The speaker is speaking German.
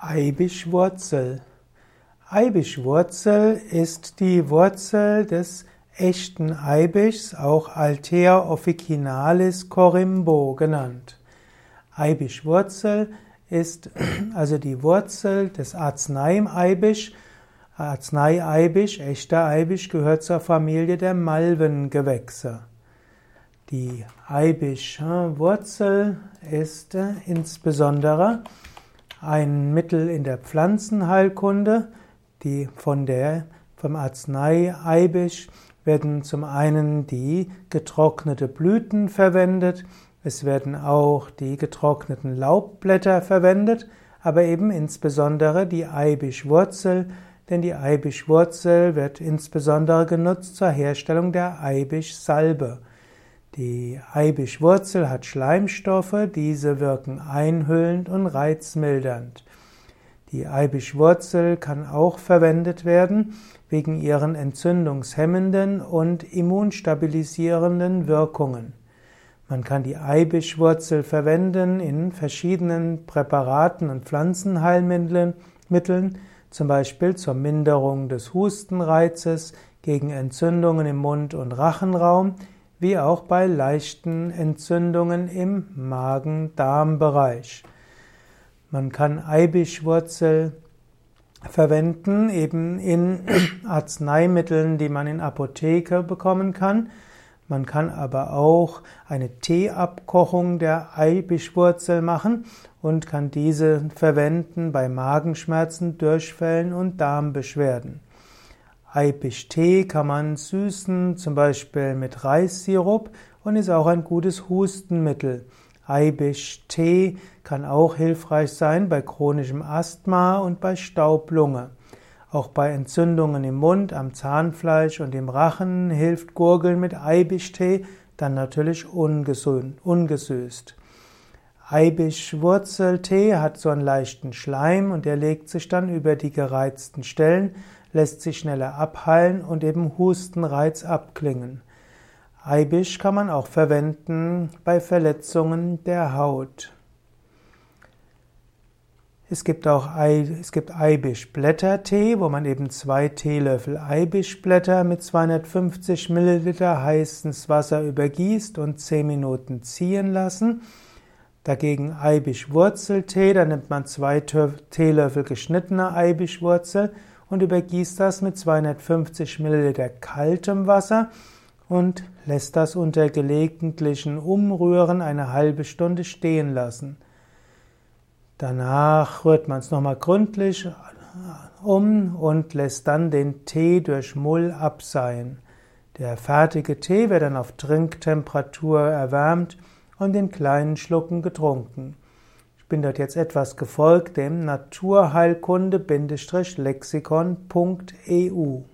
Eibischwurzel. Eibischwurzel ist die Wurzel des echten Eibischs, auch Altea officinalis corimbo genannt. Eibischwurzel ist also die Wurzel des Arzneieibisch. Arzneieibisch, echter Eibisch, gehört zur Familie der Malvengewächse. Die Eibischwurzel ist insbesondere ein Mittel in der Pflanzenheilkunde, die von der vom Arznei Eibisch werden zum einen die getrocknete Blüten verwendet, es werden auch die getrockneten Laubblätter verwendet, aber eben insbesondere die Eibischwurzel, denn die Eibischwurzel wird insbesondere genutzt zur Herstellung der Eibischsalbe. Die Eibischwurzel hat Schleimstoffe, diese wirken einhüllend und reizmildernd. Die Eibischwurzel kann auch verwendet werden wegen ihren entzündungshemmenden und immunstabilisierenden Wirkungen. Man kann die Eibischwurzel verwenden in verschiedenen Präparaten und Pflanzenheilmitteln, zum Beispiel zur Minderung des Hustenreizes, gegen Entzündungen im Mund- und Rachenraum, wie auch bei leichten Entzündungen im Magen-Darm-Bereich. Man kann Eibischwurzel verwenden, eben in Arzneimitteln, die man in Apotheke bekommen kann. Man kann aber auch eine Teeabkochung der Eibischwurzel machen und kann diese verwenden bei Magenschmerzen, Durchfällen und Darmbeschwerden. Eibisch-Tee kann man süßen, zum Beispiel mit Reissirup und ist auch ein gutes Hustenmittel. Eibisch-Tee kann auch hilfreich sein bei chronischem Asthma und bei Staublunge. Auch bei Entzündungen im Mund, am Zahnfleisch und im Rachen hilft Gurgeln mit Eibisch-Tee, dann natürlich ungesüßt. Eibischwurzeltee hat so einen leichten Schleim und der legt sich dann über die gereizten Stellen, lässt sich schneller abheilen und eben Hustenreiz abklingen. Eibisch kann man auch verwenden bei Verletzungen der Haut. Es gibt auch Ei, es gibt Eibischblättertee, wo man eben zwei Teelöffel Eibischblätter mit 250 Milliliter heißes Wasser übergießt und 10 Minuten ziehen lassen. Dagegen Eibischwurzeltee, da nimmt man zwei Teelöffel geschnittene Eibischwurzel und übergießt das mit 250 Milliliter kaltem Wasser und lässt das unter gelegentlichen Umrühren eine halbe Stunde stehen lassen. Danach rührt man es nochmal gründlich um und lässt dann den Tee durch Mull abseihen. Der fertige Tee wird dann auf Trinktemperatur erwärmt und in kleinen Schlucken getrunken bin dort jetzt etwas gefolgt dem naturheilkunde-lexikon.eu